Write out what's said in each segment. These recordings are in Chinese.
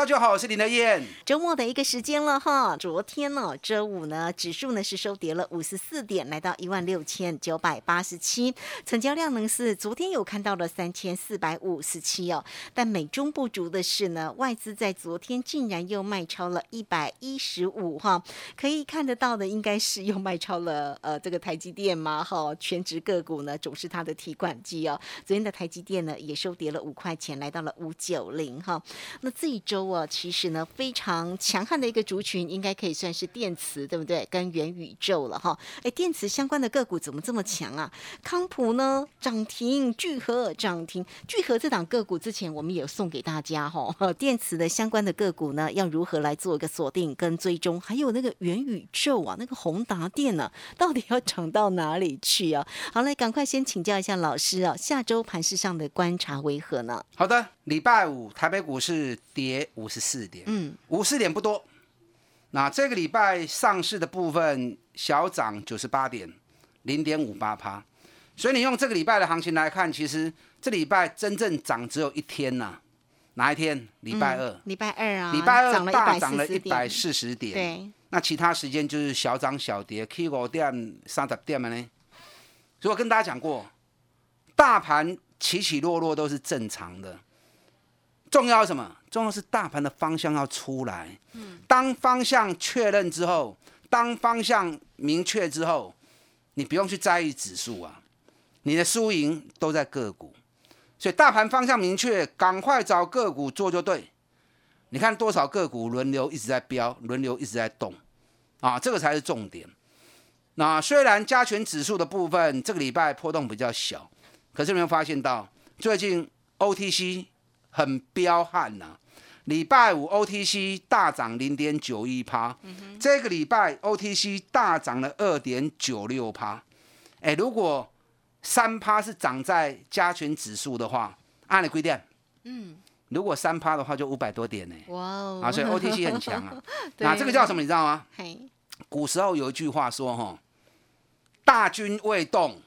大家好，我是林德燕。周末的一个时间了哈，昨天呢，周五呢，指数呢是收跌了五十四点，来到一万六千九百八十七，成交量呢是昨天有看到了三千四百五十七哦，但美中不足的是呢，外资在昨天竟然又卖超了一百一十五哈，可以看得到的应该是又卖超了呃这个台积电嘛哈，全职个股呢总是它的提款机哦，昨天的台积电呢也收跌了五块钱，来到了五九零哈，那这一周我，其实呢非常强悍的一个族群，应该可以算是电磁，对不对？跟元宇宙了哈。哎，电磁相关的个股怎么这么强啊？康普呢涨停，聚合涨停，聚合这档个股之前我们也有送给大家哈。电磁的相关的个股呢，要如何来做一个锁定跟追踪？还有那个元宇宙啊，那个宏达电呢、到底要涨到哪里去啊？好嘞，赶快先请教一下老师啊，下周盘市上的观察为何呢？好的，礼拜五台北股市跌五十四点，嗯，五十点不多。那这个礼拜上市的部分小涨九十八点，零点五八趴。所以你用这个礼拜的行情来看，其实这礼拜真正涨只有一天呐、哪一天？礼拜二。礼拜二啊，礼拜二大涨了一百四十点，对，那其他时间就是小涨小跌，K 五点、三十点的呢。所以我跟大家讲过，大盘起起落落都是正常的。重要什么？重要是大盘的方向要出来。当方向确认之后，当方向明确之后，你不用去在意指数啊，你的输赢都在个股。所以大盘方向明确，赶快找个股做就对。你看多少个股轮流一直在飙，轮流一直在动，啊，这个才是重点。那虽然加权指数的部分这个礼拜波动比较小，可是有没有发现到最近 OTC 很彪悍呐、礼拜五 OTC 大涨零点九一趴，这个礼拜 OTC 大涨了二点九六趴。哎，如果三趴是涨在加权指数的话，按你规定，嗯，如果三趴的话就五百多点呢。哇哦，啊，所以 OTC 很强啊。对那这个叫什么？你知道吗？嘿，古时候有一句话说，哈，大军未动，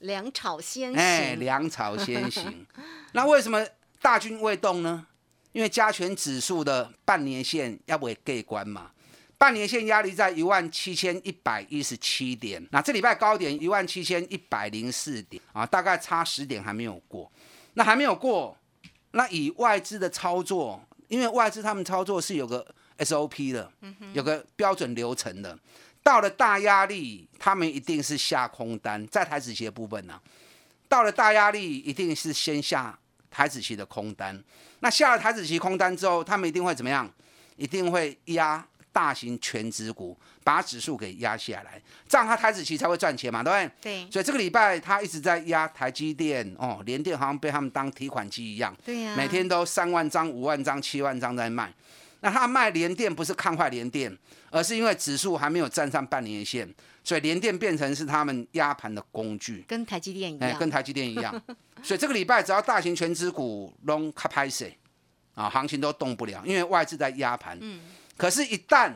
粮草先行哎，行，粮草先行。那为什么大军未动呢？因为加权指数的半年线要不会盖关嘛，半年线压力在一万七千一百一十七点，那这礼拜高点一万七千一百零四点啊，大概差十点还没有过。那还没有过，那以外资的操作，因为外资他们操作是有个 SOP 的，有个标准流程的。到了大压力，他们一定是下空单，在台子期的部分呢、到了大压力，一定是先下台子期的空单。那下了台子期空单之后，他们一定会怎么样？一定会压大型全指股，把指数给压下来，这样他台子期才会赚钱嘛，对不对？对所以这个礼拜他一直在压台积电，哦，联电好像被他们当提款机一样，对呀，每天都三万张、五万张、七万张在卖。那他卖联电不是看坏联电，而是因为指数还没有站上半年线，所以联电变成是他们压盘的工具，跟台积电一哎，样，跟台积电一样。所以这个礼拜只要大型全资股拢卡拍水啊，行情都动不了，因为外资在压盘。嗯可是，一旦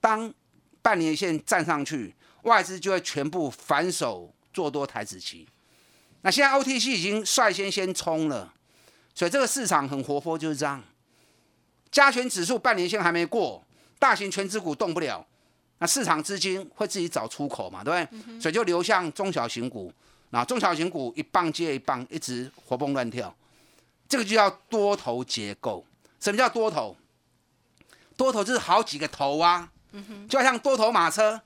当半年线站上去，外资就会全部反手做多台子期。那现在 OTC 已经率先先冲了，所以这个市场很活泼，就是这样。加权指数半年线还没过，大型全指股动不了，那市场资金会自己找出口嘛，对不对？所以就流向中小型股，那中小型股一棒接一棒，一直活蹦乱跳，这个就叫多头结构。什么叫多头？多头就是好几个头啊，就好像多头马车，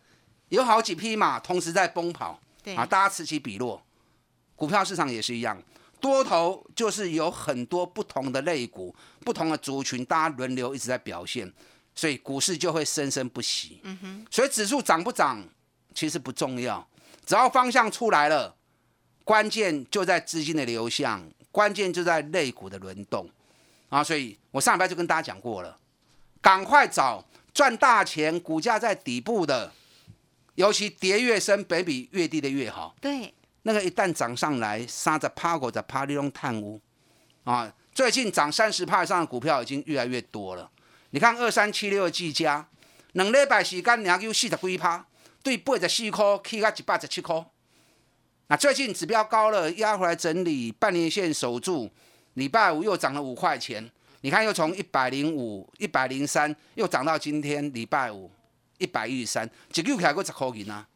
有好几匹马同时在奔跑，对啊，大家此起彼落。股票市场也是一样，多头就是有很多不同的类股、不同的族群，大家轮流一直在表现，所以股市就会生生不息。嗯哼，所以指数涨不涨其实不重要，只要方向出来了，关键就在资金的流向，关键就在类股的轮动啊。所以我上礼拜就跟大家讲过了，赶快找赚大钱、股价在底部的，尤其跌越深、北比越低的越好。对，那个一旦涨上来，三十趴、五十趴，你拢探污啊！最近涨三十趴以上的股票已经越来越多了。你看二三七六的技嘉，两礼拜时间两有四十几趴，对八十四块起到一百十七块。那最近指标高了，压回来整理，半年线守住，礼拜五又涨了五块钱。你看又从一百零五、一百零三，又涨到今天礼拜五一百一十三，一个起来过十块钱啊！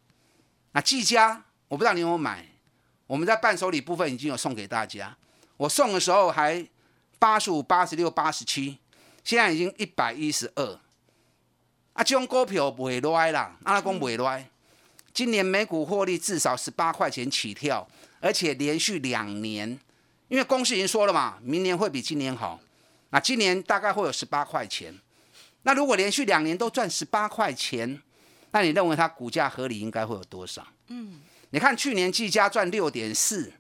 那技嘉，我不知道你有没有买。我们在伴手礼部分已经有送给大家，我送的时候还八十五、八十六、八十七，现在已经一百一十二。啊，这种股票不会啦，阿拉讲不会。今年每股获利至少十八块钱起跳，而且连续两年，因为公司已经说了嘛，明年会比今年好。那今年大概会有十八块钱。那如果连续两年都赚十八块钱，那你认为它股价合理应该会有多少？嗯。你看去年技嘉赚六点四，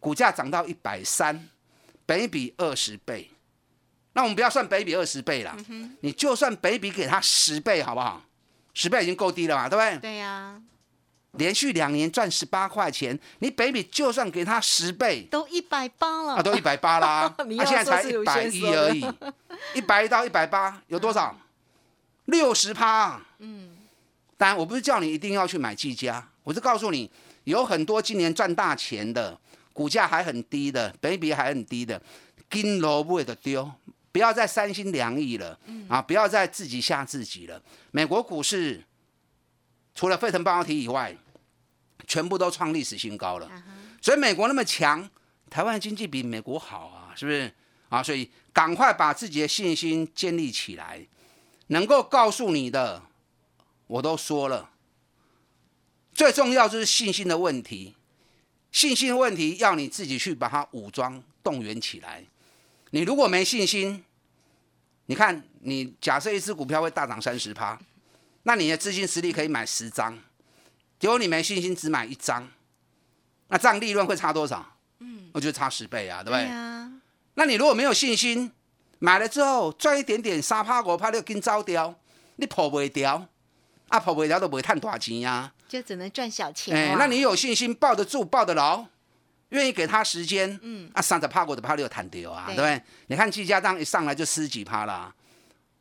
股价涨到一百三，北比二十倍。那我们不要算北比二十倍了，你就算北比给它十倍好不好？十倍已经够低了嘛，对不对？对呀，连续两年赚十八块钱，你北比就算给它十倍，都一百八了，啊，都一百八啦，他啊，现在才一百一而已，一百一到一百八有多少？六十趴。嗯，当然我不是叫你一定要去买技嘉，我是告诉你。有很多今年赚大钱的，股价还很低的，本益比还很低的，金萝卜的丢，不要再三心两意了，啊，不要再自己吓自己了。美国股市除了沸腾半导体以外，全部都创历史新高了。所以美国那么强，台湾经济比美国好啊，是不是？啊，所以赶快把自己的信心建立起来，能够告诉你的，我都说了。最重要就是信心的问题，信心的问题要你自己去把它武装动员起来。你如果没信心，你看你假设一只股票会大涨三十趴，那你的资金实力可以买十张，结果你没信心只买一张，那这样利润会差多少？嗯，我觉得差十倍啊，对不对？呀，那你如果没有信心，买了之后赚一点点三趴五趴就跟走掉，你破不掉，啊跑不了都不会赚大钱呀、就只能赚小钱哎、了。那你有信心抱得住、抱得牢，愿意给他时间，嗯，啊，三十趴过的趴六弹掉啊，对。对不对？你看技嘉当一上来就十几趴啦，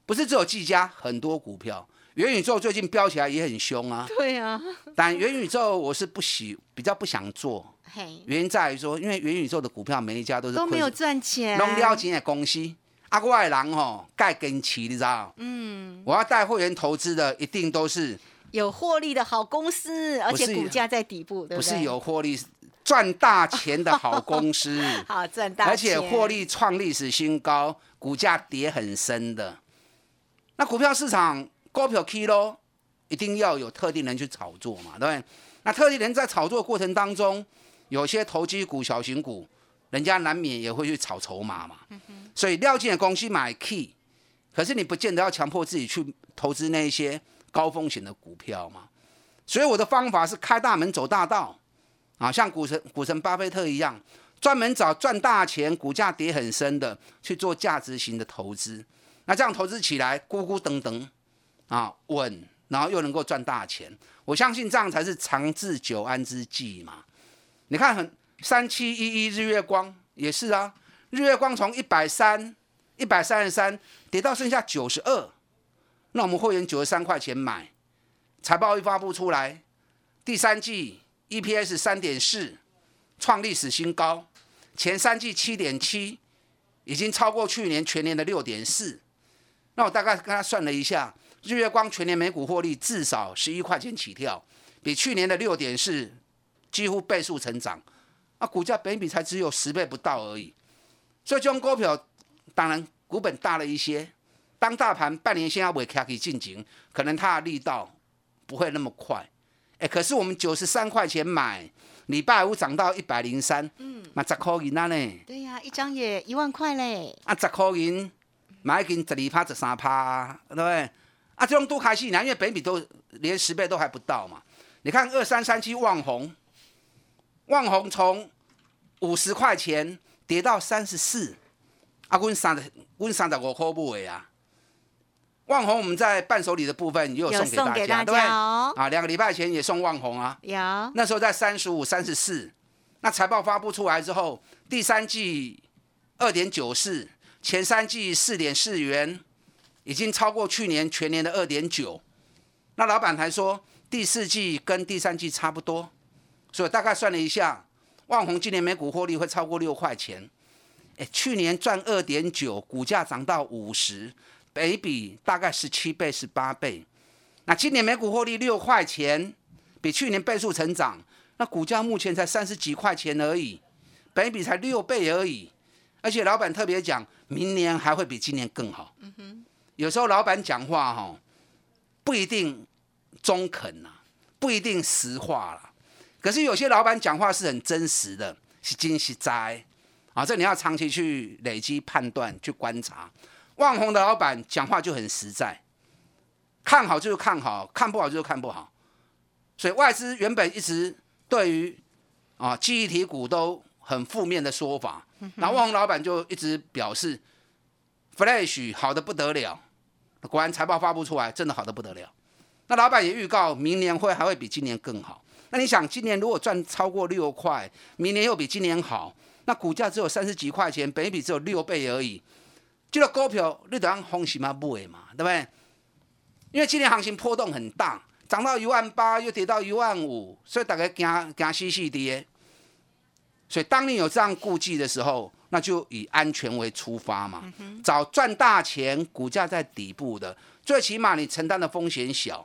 不是只有技嘉，很多股票，元宇宙最近飙起来也很凶啊。对啊，但元宇宙我是不喜，比较不想做，嘿，原因在于说，因为元宇宙的股票每一家都是都没有赚钱，拢了钱的公司。啊，我的人吼，盖跟齐，你知道？嗯，我要带会员投资的，一定都是有获利的好公司，而且股价在底部，对对？不是有获利、赚大钱的好公司。好赚大钱，而且获利创历史新高，股价跌很深的。那股票市场股票 K 咯，一定要有特定人去炒作嘛，对不对？那特定人在炒作的过程当中，有些投机股、小型股，人家难免也会去炒筹码嘛。所以料金的公司买 key，可是你不见得要强迫自己去投资那一些高风险的股票嘛。所以我的方法是开大门走大道，啊，像股神股神巴菲特一样，专门找赚大钱、股价跌很深的去做价值型的投资。那这样投资起来，咕咕噔噔啊稳，然后又能够赚大钱。我相信这样才是长治久安之计嘛。你看，很三七一一日月光也是啊，日月光从一百三、一百三十三跌到剩下九十二，那我们会员九十三块钱买，财报一发布出来，第三季 EPS 三点四，创历史新高，前三季七点七，已经超过去年全年的六点四。那我大概跟他算了一下，日月光全年每股获利至少十一块钱起跳，比去年的六点四几乎倍数成长。啊，股价本比才只有十倍不到而已，所以这种股票当然股本大了一些。当大盘半年线要尾卡起进行，可能它的力道不会那么快，哎，可是我们九十三块钱买，礼拜五涨到一百零三，嗯，那十块银啊呢？对呀，一张也一万块嘞。啊，十块银买一斤十二趴、十三趴，对不对？啊，这种都开心呢，因为本比都连十倍都还不到嘛。你看二三三七旺红，旺红从五十块钱跌到三十四，啊，阮三十，阮三十五块买啊。万红我们在伴手礼的部分也有送给大家，对不对？啊，两个礼拜前也送旺红啊，有。那时候在三十五、三十四，那财报发布出来之后，第三季二点九四，前三季四点四元，已经超过去年全年的二点九。那老板还说第四季跟第三季差不多，所以大概算了一下，旺红今年每股获利会超过六块钱。哎，去年赚二点九，股价涨到五十。北比大概十七倍、十八倍，那今年每股获利六块钱，比去年倍数成长，那股价目前才三十几块钱而已，北比才六倍而已，而且老板特别讲，明年还会比今年更好。有时候老板讲话哈，不一定中肯呐，不一定实话了，可是有些老板讲话是很真实的，是惊喜灾啊，这你要长期去累积判断、去观察。旺宏的老板讲话就很实在，看好就是看好，看不好就是看不好。所以外资原本一直对于啊记忆体股都很负面的说法，然后旺宏老板就一直表示，Flash 好的不得了，果然财报发布出来，真的好的不得了。那老板也预告明年会还会比今年更好。那你想，今年如果赚超过六块，明年又比今年好，那股价只有三十几块钱，本比只有六倍而已。这个股票你得按风险嘛买嘛，对不对？因为今年行情波动很大，涨到一万八又跌到一万五，所以大家惊惊死死跌。所以当你有这样顾忌的时候，那就以安全为出发嘛，找赚大钱、股价在底部的，最起码你承担的风险小。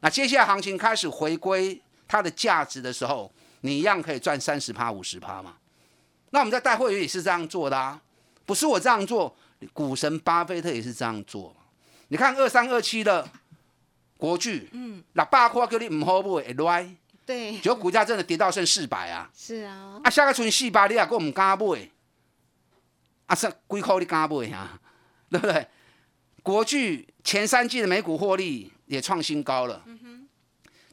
那接下来行情开始回归它的价值的时候，你一样可以赚三十趴、五十趴嘛。那我们在带会员也是这样做的啊，不是我这样做。股神巴菲特也是这样做。你看二三二七的国巨，嗯，那八块叫你唔好买，会赖。对。结果股价真的跌到剩四百啊。是啊。啊，下个存四百，你也够唔敢买。啊，剩几块你敢买啊？对不对？国巨前三季的每股获利也创新高了。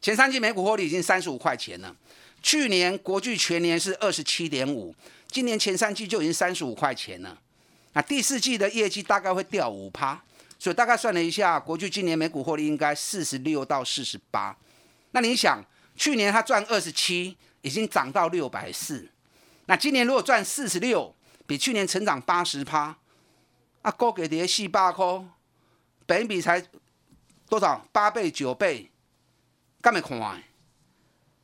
前三季每股获利已经三十五块钱了。去年国巨全年是二十七点五，今年前三季就已经三十五块钱了。那第四季的业绩大概会掉五趴，所以大概算了一下，国巨今年每股获利应该四十六到四十八。那你想，去年他赚二十七，已经涨到六百四。那今年如果赚四十六，比去年成长八十趴，啊，高给跌四八块，本比才多少？八倍九倍，干没看？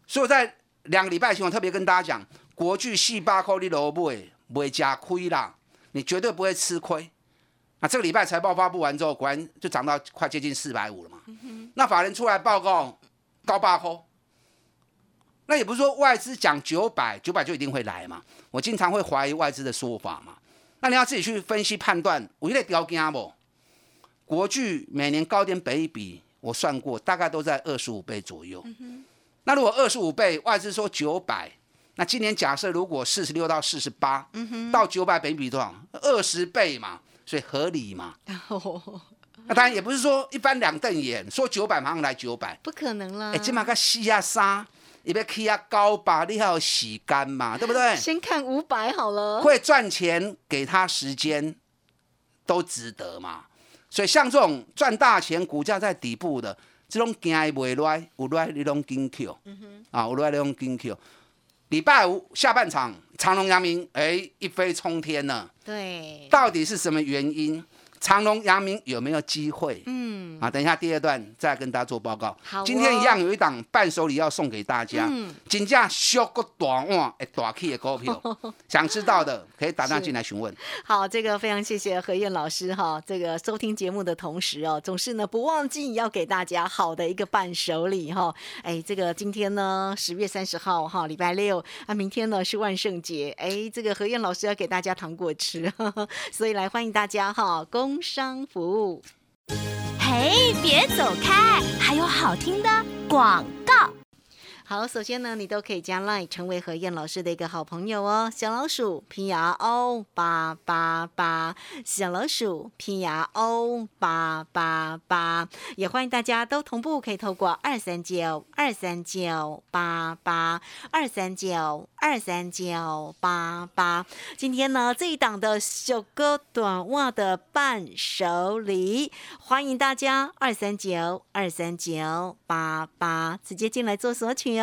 所以在两个礼拜前，我特别跟大家讲，国巨四八块你都买，袂加亏啦。你绝对不会吃亏。那这个礼拜财报发布完之后，果然就涨到快接近四百五了嘛。那法人出来报告高八扣，那也不是说外资讲九百，九百就一定会来嘛。我经常会怀疑外资的说法嘛。那你要自己去分析判断。我有点掉惊不？国巨每年高点北比，我算过大概都在二十五倍左右。那如果二十五倍，外资说九百。那今年假设如果四十六到四十八，到九百倍比多少？二十倍嘛，所以合理嘛。那当然也不是说一般两瞪眼，说九百马上来九百，不可能啦。哎，起码个洗啊沙，也别去啊高吧，你还要洗干嘛，对不对？先看五百好了。会赚钱，给他时间，都值得嘛。所以像这种赚大钱，股价在底部的，这种惊未来，有来你拢跟 Q，啊，有来你拢惊 Q。礼拜五下半场，长隆、阳明，哎，一飞冲天了。对，到底是什么原因？长隆、阳明有没有机会？嗯，啊，等一下第二段再跟大家做报告。好，今天一样有一档伴手礼要送给大家。嗯，金价小个短哇，哎，大 K 的股票，想知道的可以打电话进来询问。好，这个非常谢谢何燕老师哈，这个收听节目的同时哦，总是呢不忘记要给大家好的一个伴手礼哈。哎，这个今天呢十月三十号哈，礼拜六啊，明天呢是万圣节，哎，这个何燕老师要给大家糖果吃，所以来欢迎大家哈，恭。工商服务，嘿，别走开，还有好听的广告。好，首先呢，你都可以加 Line 成为何燕老师的一个好朋友哦。小老鼠拼牙 O 八八八，小老鼠拼牙 O 八八八，也欢迎大家都同步可以透过二三九二三九八八二三九二三九八八。今天呢，这一档的小哥短袜的伴手礼，欢迎大家二三九二三九八八直接进来做索取哦。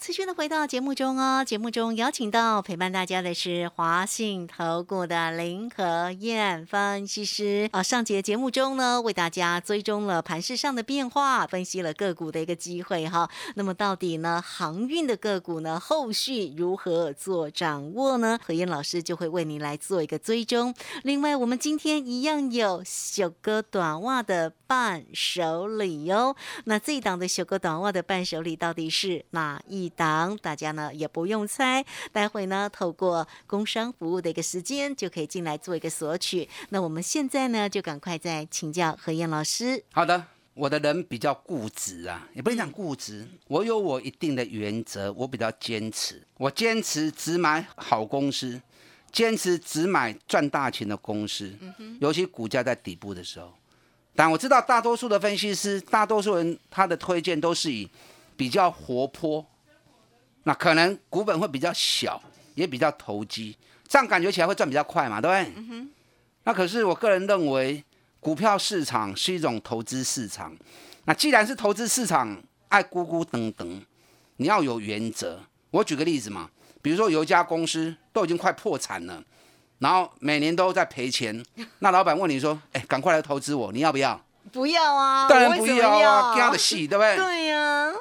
持续的回到节目中哦。节目中邀请到陪伴大家的是华信投顾的林和燕分析师啊。上节节目中呢，为大家追踪了盘市上的变化，分析了个股的一个机会哈。那么到底呢，航运的个股呢，后续如何做掌握呢？何燕老师就会为你来做一个追踪。另外，我们今天一样有小哥短袜的伴手礼哦。那这一档的小哥短袜的伴手礼到底是哪一档？大家呢也不用猜，待会呢透过工商服务的一个时间就可以进来做一个索取。那我们现在呢就赶快再请教何燕老师。好的，我的人比较固执啊，也不能讲固执，我有我一定的原则，我比较坚持，我坚持只买好公司，坚持只买赚大钱的公司，尤其股价在底部的时候。但我知道大多数的分析师，大多数人他的推荐都是以比较活泼，那可能股本会比较小，也比较投机，这样感觉起来会赚比较快嘛，对不对？那可是我个人认为，股票市场是一种投资市场。那既然是投资市场，爱咕咕噔噔，你要有原则。我举个例子嘛，比如说有一家公司都已经快破产了，然后每年都在赔钱，那老板问你说：“哎，赶快来投资我，你要不要不要啊，？”当然不要啊，的戏，对不对？对呀、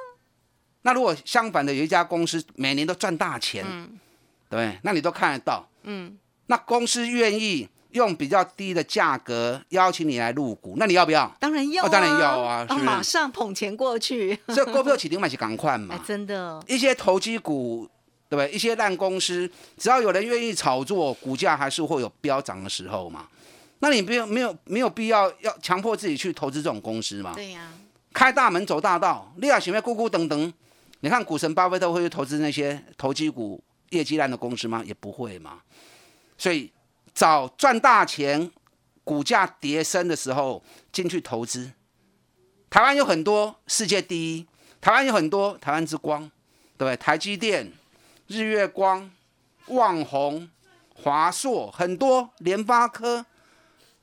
那如果相反的，有一家公司每年都赚大钱，嗯对对？那你都看得到，嗯，那公司愿意用比较低的价格邀请你来入股，那你要不要？当然要、啊哦当然要啊马上捧钱过去，所以股票起定买是赶快嘛哎，。真的，一些投机股，对不对？一些烂公司，只要有人愿意炒作，股价还是会有飙涨的时候嘛。那你没有没有没有必要要强迫自己去投资这种公司嘛？对呀、开大门走大道，你要前面咕咕噔噔，你看股神巴菲特会去投资那些投机股、业绩烂的公司吗？也不会嘛。所以找赚大钱、股价跌升的时候进去投资。台湾有很多世界第一，台湾有很多台湾之光，对不对？台积电、日月光、旺宏、华硕，很多联发科。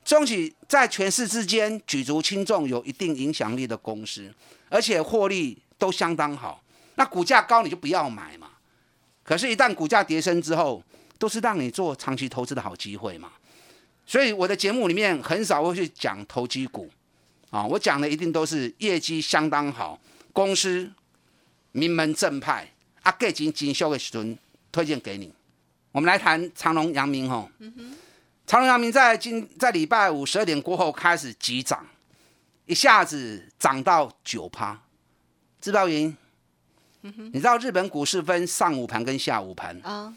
中企在全市之间举足轻重，有一定影响力的公司，而且获利都相当好。那股价高你就不要买嘛。可是，一旦股价跌升之后，都是让你做长期投资的好机会嘛。所以我的节目里面很少会去讲投机股啊，我讲的一定都是业绩相当好，公司名门正派啊，价钱真俗的时阵推荐给你。我们来谈长隆、阳明吼。长隆、阳明在今在礼拜五十二点过后开始急涨，一下子涨到九趴，知道原因？你知道日本股市分上午盘跟下午盘，啊，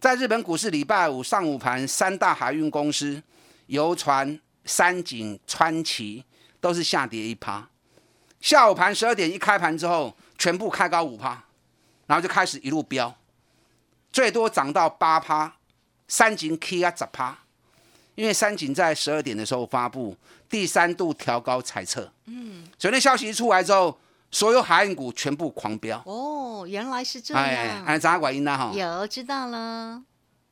在日本股市礼拜五上午盘，三大海运公司游船、三井、川崎都是下跌一趴。下午盘十二点一开盘之后，全部开高五趴，然后就开始一路飙，最多涨到八趴，三井 K 啊十趴。因为三井在十二点的时候发布第三度调高猜测，嗯，所以那消息一出来之后，所有海运股全部狂飙。哦，原来是这哎，样，按咋管音呢？哈，有知道了，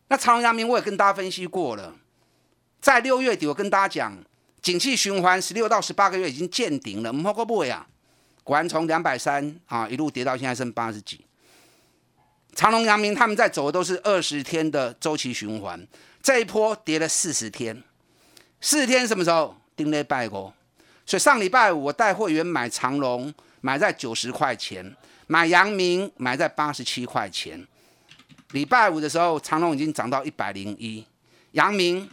那长隆、阳明我也跟大家分析过了，在六月底我跟大家讲，景气循环十六到十八个月已经见顶了，唔好过不呀？果然从两百三啊一路跌到现在剩八十几。长隆、阳明他们在走的都是二十天的周期循环，这一波跌了四十天，四十天什么时候？丁内拜过，所以上礼拜五我带会员买长隆，买在九十块钱；买阳明，买在八十七块钱。礼拜五的时候，长隆已经涨到一百零一，阳明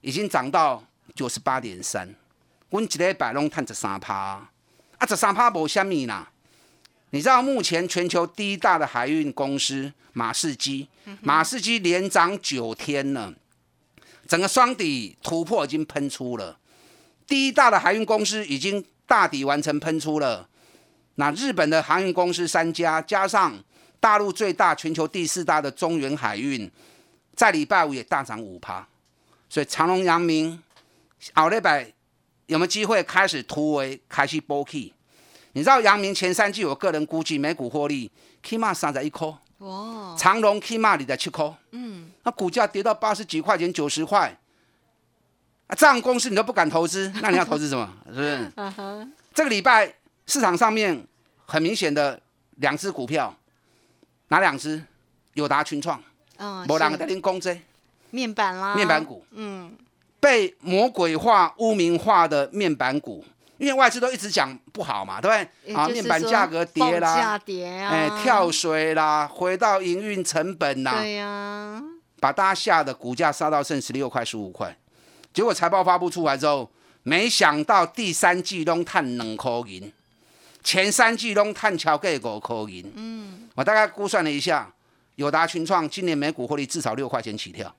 已经涨到九十八点三。阮一礼拜拢赚十三趴，啊，十三趴无虾米啦。你知道目前全球第一大的海运公司马士基，马士基连涨九天了，整个双底突破已经喷出了。第一大的海运公司已经大底完成喷出了。那日本的航运公司三家，加上大陆最大、全球第四大的中原海运，在礼拜五也大涨五趴。所以长隆、阳明、奥利百有没有机会开始突围，开始波起？你知道阳明前三季，我个人估计每股获利起码三十一块，哇，长隆起码你在七块，嗯，那股价跌到八十几块钱、九十块，啊，这样公司你都不敢投资，那你要投资什么？是不是？这个礼拜市场上面很明显的两只股票，哪两只？友达、群创，嗯，某两个是在拎攻这面板啦，面板，股，嗯，被魔鬼化、污名化的面板股，因为外资都一直讲不好嘛，对不对？啊，面板价格跌啦价啦，跌啊，哎，跳水啦，回到营运成本啦，对呀，把大家吓得股价杀到剩十六块、十五块。结果财报发布出来之后，没想到第三季中探两块银，前三季拢探超过五块银。嗯，我大概估算了一下，友达群创今年每股获利至少六块钱起跳。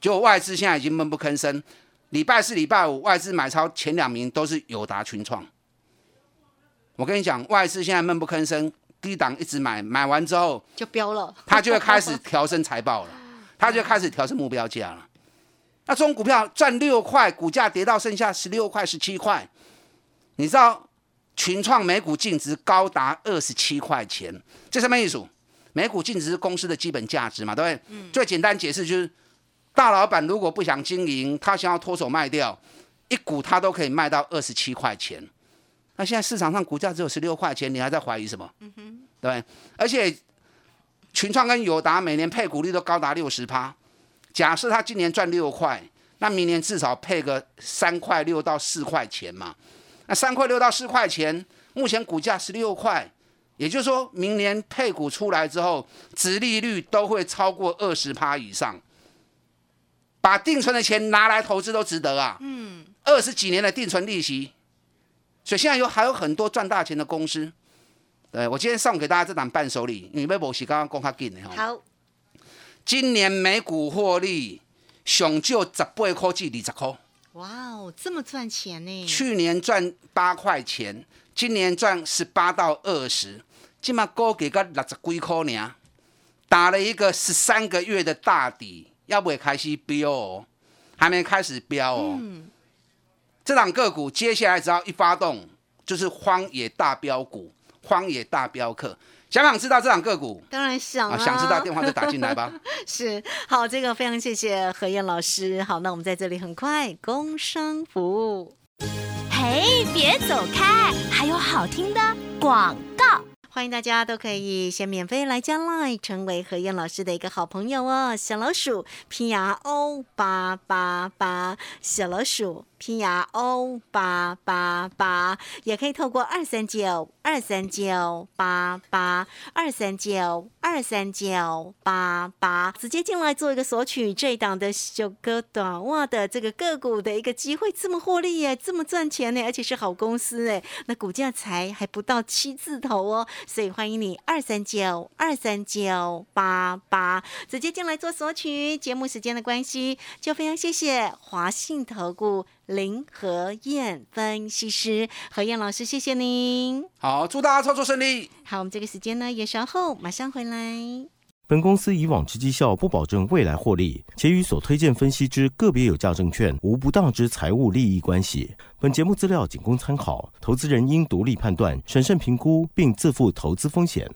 结果外资现在已经闷不吭声，礼拜四、礼拜五外资买超前两名都是友达群创。我跟你讲，外资现在闷不吭声，低档一直买，买完之后就飙了，他就会开始调升财报了，他就会开始调升目标价了。那这种股票赚六块，股价跌到剩下十六块、十七块，你知道群创每股净值高达二十七块钱，这什么意思？每股净值是公司的基本价值嘛，对不对？最简单解释就是，大老板如果不想经营，他想要脱手卖掉，一股他都可以卖到二十七块钱。那现在市场上股价只有十六块钱，你还在怀疑什么？对不对？而且群创跟友达每年配股率都高达六十趴。假设他今年赚六块，那明年至少配个三块六到四块钱嘛。那三块六到四块钱，目前股价十六块，也就是说明年配股出来之后，殖利率都会超过二十趴以上。把定存的钱拿来投资都值得啊。嗯，二十几年的定存利息，所以现在有还有很多赚大钱的公司。对我今天送给大家这档伴手礼，因为无时刚刚讲较紧的哈。好，今年每股获利上就十八块至二十块，哇哦，这么赚钱呢？去年赚八块钱，今年赚十八到二十，今嘛高给个六十几块呢，打了一个十三个月的大底，要不会开始飙哦，还没开始飙哦。嗯这档个股接下来只要一发动，就是荒野大标股，荒野大镖客。想不想知道这档个股？当然想啊，啊，想知道电话就打进来吧。是好，这个非常谢谢何燕老师。好，那我们在这里很快工商服务。嘿，别走开，还有好听的广告。欢迎大家都可以先免费来加 Line，成为何燕老师的一个好朋友哦。小老鼠 P R O 八八八，小老鼠 P R O 八八八，也可以透过二三九二三九八八二三九二三九八八直接进来做一个索取这一档的小哥短袜的这个个股的一个机会，这么获利耶，这么赚钱呢，而且是好公司哎，那股价才还不到七字头哦。所以欢迎你二三九二三九八八直接进来做索取。节目时间的关系，就非常谢谢华信投顾林和燕分析师何燕老师，谢谢您。好，祝大家操作顺利。好，我们这个时间呢也稍后马上回来。本公司以往之绩效不保证未来获利，且与所推荐分析之个别有价证券无不当之财务利益关系。本节目资料仅供参考，投资人应独立判断、审慎评估，并自负投资风险。